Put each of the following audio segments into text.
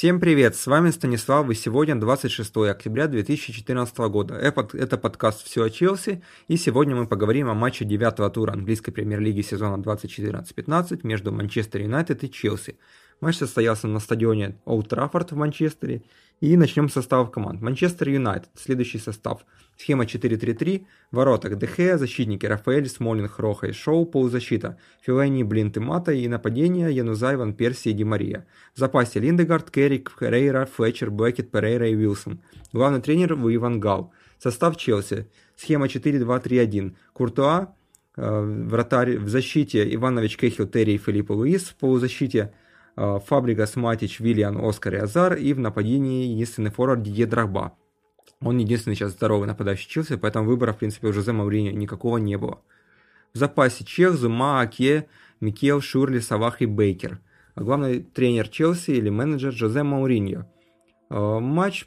Всем привет, с вами Станислав, и сегодня 26 октября 2014 года. Это подкаст «Все о Челси», и сегодня мы поговорим о матче девятого тура английской премьер-лиги сезона 2014-15 между Манчестер Юнайтед и Челси. Матч состоялся на стадионе Олд Траффорд в Манчестере, и начнем с составов команд. Манчестер Юнайтед, следующий состав. Схема 4-3-3, воротах Дехея, защитники Рафаэль, Смолинг, Роха и Шоу, полузащита Филайни, Блинт и Мата и нападение Янузай, Ван Перси и Ди Мария. В запасе Линдегард, Керрик, Феррейра, Флетчер, Бекет, Перейра и Уилсон. Главный тренер Иван Гал. Состав Челси. Схема 4-2-3-1. Куртуа, э, вратарь в защите Иванович Кехил, Терри и Филиппо Луис. В полузащите Фабригас, Матич, Виллиан, Оскар и Азар, и в нападении единственный форвард Дидье Драгба. Он единственный сейчас здоровый нападающий Челси, поэтому выбора, в принципе, у Жозе Мауриньо никакого не было. В запасе Чех, Зума, Аке, Микел, Шурли, Савах и Бейкер. А главный тренер Челси или менеджер Жозе Мауриньо. Э, матч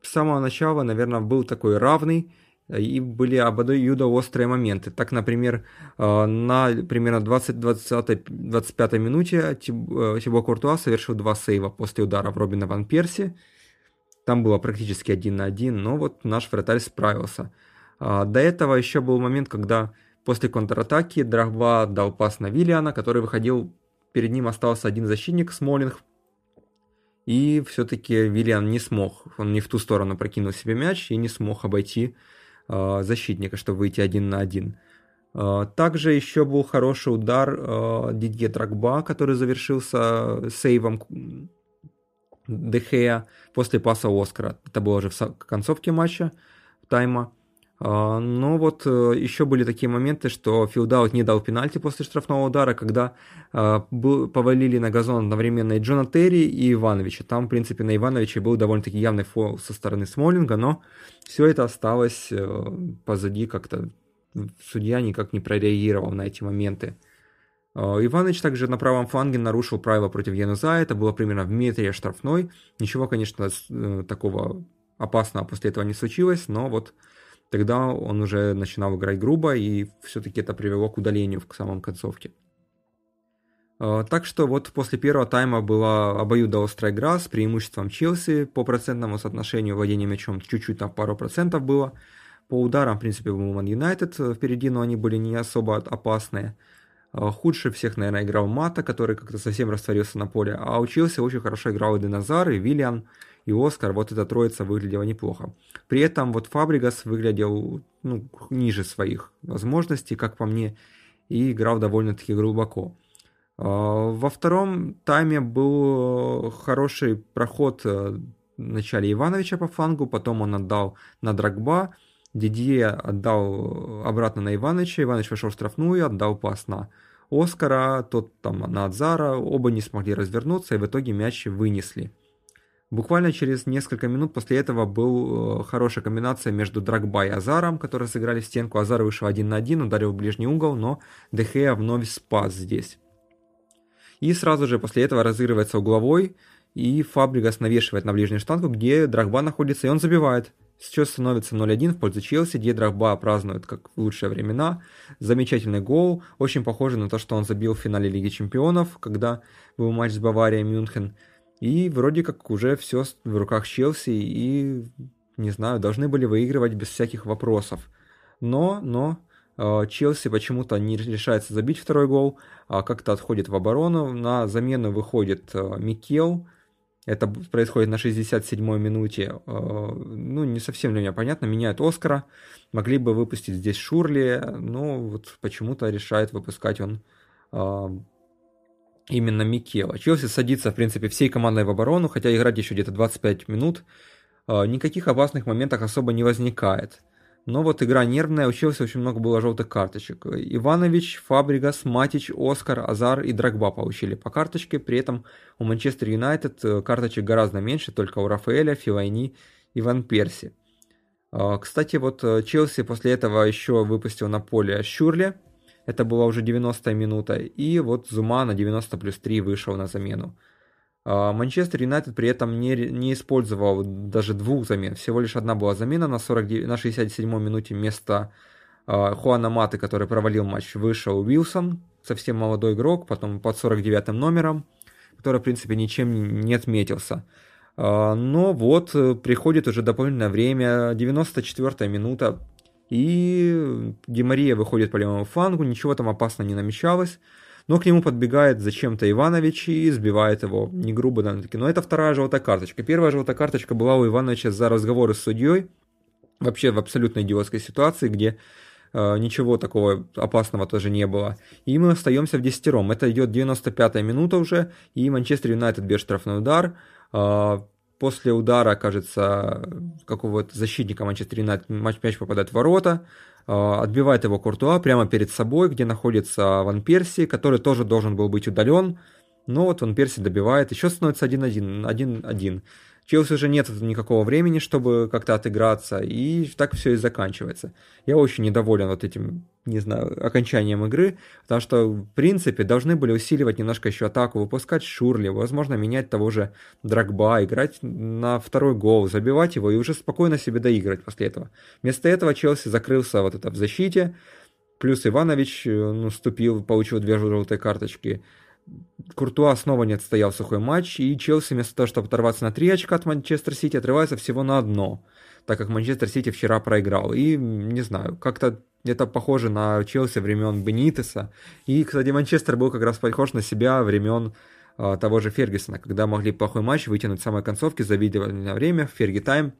с самого начала, наверное, был такой равный, и были обоюдо острые моменты. Так, например, э, на примерно 20-25 минуте э, Тибо Куртуа совершил два сейва после удара в Робина Ван Перси. Там было практически один на один, но вот наш вратарь справился. А, до этого еще был момент, когда после контратаки Драгба дал пас на Виллиана, который выходил, перед ним остался один защитник, Смолинг, и все-таки Виллиан не смог, он не в ту сторону прокинул себе мяч и не смог обойти Э, защитника, чтобы выйти один на один. Э, также еще был хороший удар э, Дидье Драгба, который завершился сейвом Дехея после паса Оскара. Это было уже в концовке матча, тайма. Но вот еще были такие моменты, что Филдаут не дал пенальти после штрафного удара, когда повалили на газон одновременно и Джона Терри, и Ивановича. Там, в принципе, на Ивановича был довольно-таки явный фол со стороны Смолинга, но все это осталось э, позади как-то. Судья никак не прореагировал на эти моменты. Э, Иваныч также на правом фланге нарушил правила против Януза. Это было примерно в метре штрафной. Ничего, конечно, э, такого опасного после этого не случилось, но вот тогда он уже начинал играть грубо, и все-таки это привело к удалению в самом концовке. Э, так что вот после первого тайма была обоюдоострая игра с преимуществом Челси по процентному соотношению владения мячом чуть-чуть на пару процентов было. По ударам, в принципе, был Ман Юнайтед впереди, но они были не особо опасные. Э, худше всех, наверное, играл Мата, который как-то совсем растворился на поле. А у Челси очень хорошо играл и Деназар, и Виллиан, и Оскар. Вот эта троица выглядела неплохо. При этом вот Фабригас выглядел ну, ниже своих возможностей, как по мне, и играл довольно-таки глубоко. А, во втором тайме был хороший проход э, в начале Ивановича по флангу, потом он отдал на Драгба, Дидье отдал обратно на Ивановича, Иванович вошел в штрафную, отдал пас на Оскара, тот там на Адзара, оба не смогли развернуться и в итоге мяч вынесли. Буквально через несколько минут после этого был э, хорошая комбинация между Драгба и Азаром, которые сыграли в стенку. Азар вышел один на один, ударил в ближний угол, но Дехея вновь спас здесь. И сразу же после этого разыгрывается угловой, и Фабригас навешивает на ближнюю штангу, где Драгба находится, и он забивает. Сейчас становится 0-1 в пользу Челси, где Драгба празднует как в лучшие времена. Замечательный гол, очень похоже на то, что он забил в финале Лиги Чемпионов, когда был матч с Баварией Мюнхен. И вроде как уже все в руках Челси, и, не знаю, должны были выигрывать без всяких вопросов. Но, но, Э, Челси почему-то не решается забить второй гол, а как-то отходит в оборону. На замену выходит э, Микел. Это происходит на 67-й минуте. Э, ну, не совсем для меня понятно. Меняют Оскара. Могли бы выпустить здесь Шурли, но вот почему-то решает выпускать он именно Микела. Челси садится, в принципе, всей командой в оборону, хотя играть еще где-то 25 минут. Никаких опасных моментов особо не возникает. Но вот игра нервная, училось очень много было желтых карточек. Иванович, Фабригас, Матич, Оскар, Азар и Драгба получили по карточке. При этом у Манчестер Юнайтед э, карточек гораздо меньше, только у Рафаэля, Филайни и Ван Перси. А, кстати, вот э, Челси после этого еще выпустил на поле Щурли. Это была уже 90-я минута. И вот Зума на 90 плюс 3 вышел на замену. А, Манчестер Юнайтед при этом не, не использовал даже двух замен. Всего лишь одна была замена на, 49, на 67-й минуте вместо э, Хуана Маты, который провалил матч, вышел Уилсон, совсем молодой игрок, потом под 49-м номером. который, в принципе, ничем не отметился. Но вот приходит уже дополнительное время, 94-я минута, и Гемория выходит по левому флангу, ничего там опасно не намечалось. Но к нему подбегает зачем-то Иванович и сбивает его. Не грубо, довольно-таки. Но это вторая желтая карточка. Первая желтая карточка была у Ивановича за разговоры с судьей. Вообще в абсолютно идиотской ситуации, где э, ничего такого опасного тоже не было. И мы остаемся в десятером. Это идет 95-я минута уже, и Манчестер Юнайтед бьет штрафной удар. Э, после удара, кажется, какого-то защитника Манчестер Юнайтед мяч попадает в ворота, а, отбивает его Куртуа прямо перед собой, где находится Ван Перси, который тоже должен был быть удален, но вот Ван Перси добивает, еще становится 1-1, 1-1. Челси уже нет никакого времени, чтобы как-то отыграться, и так все и заканчивается. Я очень недоволен вот этим, не знаю, окончанием игры, потому что, в принципе, должны были усиливать немножко еще атаку, выпускать Шурли, возможно, менять того же Драгба, играть на второй гол, забивать его и уже спокойно себе доиграть после этого. Вместо этого Челси закрылся вот это в защите, плюс Иванович э, наступил, получил две желтые карточки, Куртуа снова не отстоял сухой матч, и Челси вместо того, чтобы оторваться на 3 очка от Манчестер Сити, отрывается всего на одно, так как Манчестер Сити вчера проиграл. И, не знаю, как-то это похоже на Челси времен Бенитеса. И, кстати, Манчестер был как раз похож на себя времен э, того же Фергюсона, когда могли плохой матч вытянуть в самой концовке, завидовали на время, Ферги Тайм.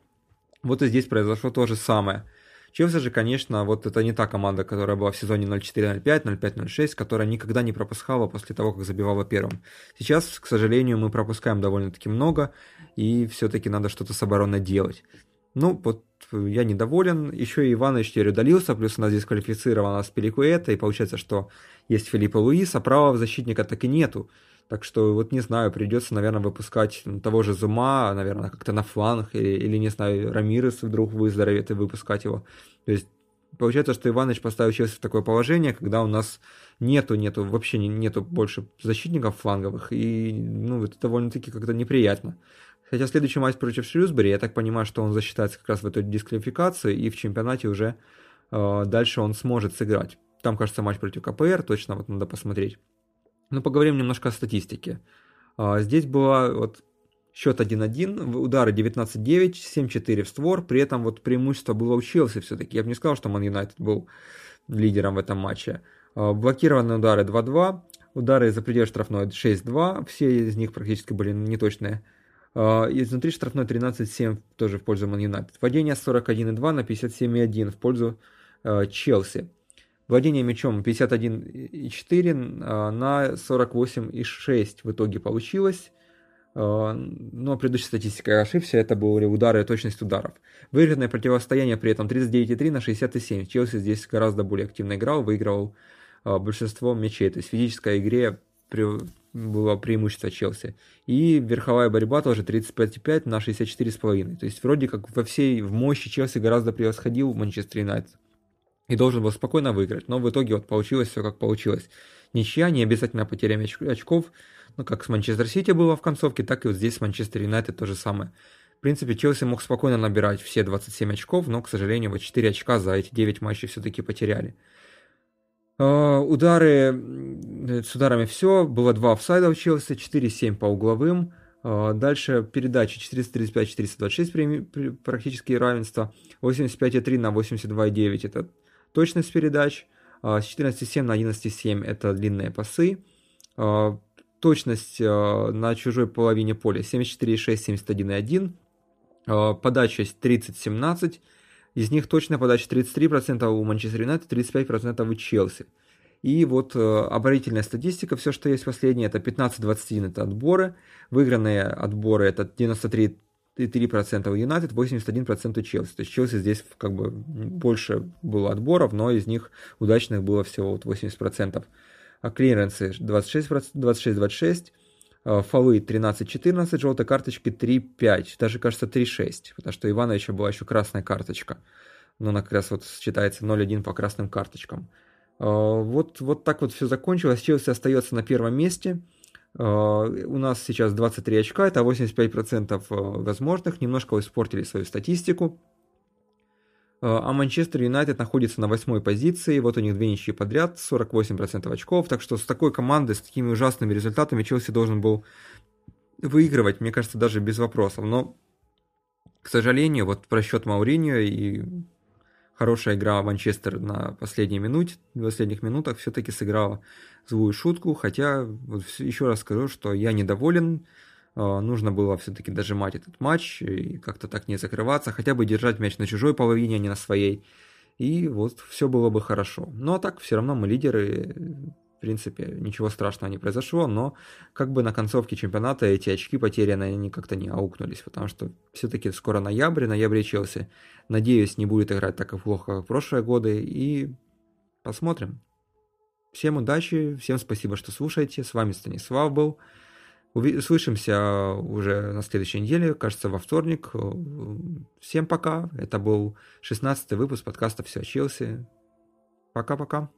Вот и здесь произошло то же самое – Челси же, конечно, вот это не та команда, которая была в сезоне 0-4-0-5, 0-5-0-6, которая никогда не пропускала после того, как забивала первым. Сейчас, к сожалению, мы пропускаем довольно-таки много, и все-таки надо что-то с обороной делать. Ну, вот я недоволен. Еще и Иванович теперь удалился, плюс у нас дисквалифицирована Спиликуэта, и получается, что есть Филиппа Луис, а правого защитника так и нету. Так что вот не знаю, придется, наверное, выпускать того же Зума, наверное, как-то на фланг, или, или не знаю, Рамирес вдруг выздоровеет и выпускать его. То есть получается, что Иваныч поставил Челси в такое положение, когда у нас нету, нету, вообще нету больше защитников фланговых, и, ну, это довольно-таки как-то неприятно. Хотя следующий матч против Шрюсбери, я так понимаю, что он засчитается как раз в этой дисквалификации, и в чемпионате уже э, дальше он сможет сыграть. Там, кажется, матч против КПР, точно вот надо посмотреть. Ну, поговорим немножко о статистике. А, здесь была вот счет 1-1, удары 19-9, 7-4 в створ, при этом вот преимущество было у Челси все-таки. Я бы не сказал, что Ман Юнайтед был лидером в этом матче. А, блокированные удары 2-2, удары за пределы штрафной 6-2, все из них практически были неточные. А, изнутри штрафной 13-7 тоже в пользу Ман Юнайтед. Владение 41-2 на 57-1 в пользу Челси. Владение мячом 51,4 а, на 48,6 в итоге получилось. А, но предыдущая статистика ошибся, это были удары и точность ударов. Выигранное противостояние при этом 39,3 на 67. Челси здесь гораздо более активно играл, выигрывал а, большинство мячей. То есть в физической игре было преимущество Челси. И верховая борьба тоже 35,5 на 64,5. То есть вроде как во всей в мощи Челси гораздо превосходил Манчестер Юнайтед и должен был спокойно выиграть. Но в итоге вот получилось все как получилось. Ничья, не обязательно потеря очков, ну как с Манчестер Сити было в концовке, так и вот здесь с Манчестер Юнайтед то же самое. В принципе, Челси мог спокойно набирать все 27 очков, но, к сожалению, вот 4 очка за эти 9 матчей все-таки потеряли. Uh, удары, с ударами все, было 2 офсайда у Челси, 4-7 по угловым, uh, дальше передачи 435-426 практически равенство, 85,3 на 82,9 это Точность передач а, с 14,7 на 11,7 это длинные пасы. А, точность а, на чужой половине поля 74,6, 71,1. Подача 30-17. Из них точная подача 33% у Манчестер Юнайтед, 35% у Челси. И вот оборительная статистика, все, что есть последнее, это 15-21 это отборы. Выигранные отборы это 93 3% у Юнайтед, 81% у Челси. То есть Челси здесь как бы больше было отборов, но из них удачных было всего вот 80%. А клиренсы 26-26, а, фолы 13-14, желтые карточки 3-5, даже кажется 3-6, потому что Ивановича была еще красная карточка. Но она как раз вот считается 0-1 по красным карточкам. А, вот, вот так вот все закончилось. Челси остается на первом месте – у нас сейчас 23 очка, это 85% э, возможных. Немножко испортили свою статистику. а Манчестер Юнайтед находится на восьмой позиции, вот у них две ничьи подряд, 48% очков, так что с такой командой, с такими ужасными результатами Челси должен был выигрывать, мне кажется, даже без вопросов. Но, к сожалению, вот просчет Мауриньо и хорошая игра Манчестер на последней минуте, в последних минутах все-таки сыграла злую шутку, хотя вот еще раз скажу, что я недоволен, а, нужно было все-таки дожимать этот матч и как-то так не закрываться, хотя бы держать мяч на чужой половине, а не на своей. И вот все было бы хорошо. Но так все равно мы лидеры, принципе, ничего страшного не произошло, но как бы на концовке чемпионата эти очки потерянные, они как-то не аукнулись, потому что все-таки скоро ноябрь, ноябрь Челси. Надеюсь, не будет играть так плохо, как в прошлые годы, и посмотрим. Всем удачи, всем спасибо, что слушаете. С вами Станислав был. Услышимся уже на следующей неделе, кажется, во вторник. Всем пока. Это был 16 выпуск подкаста «Все о Челси». Пока-пока.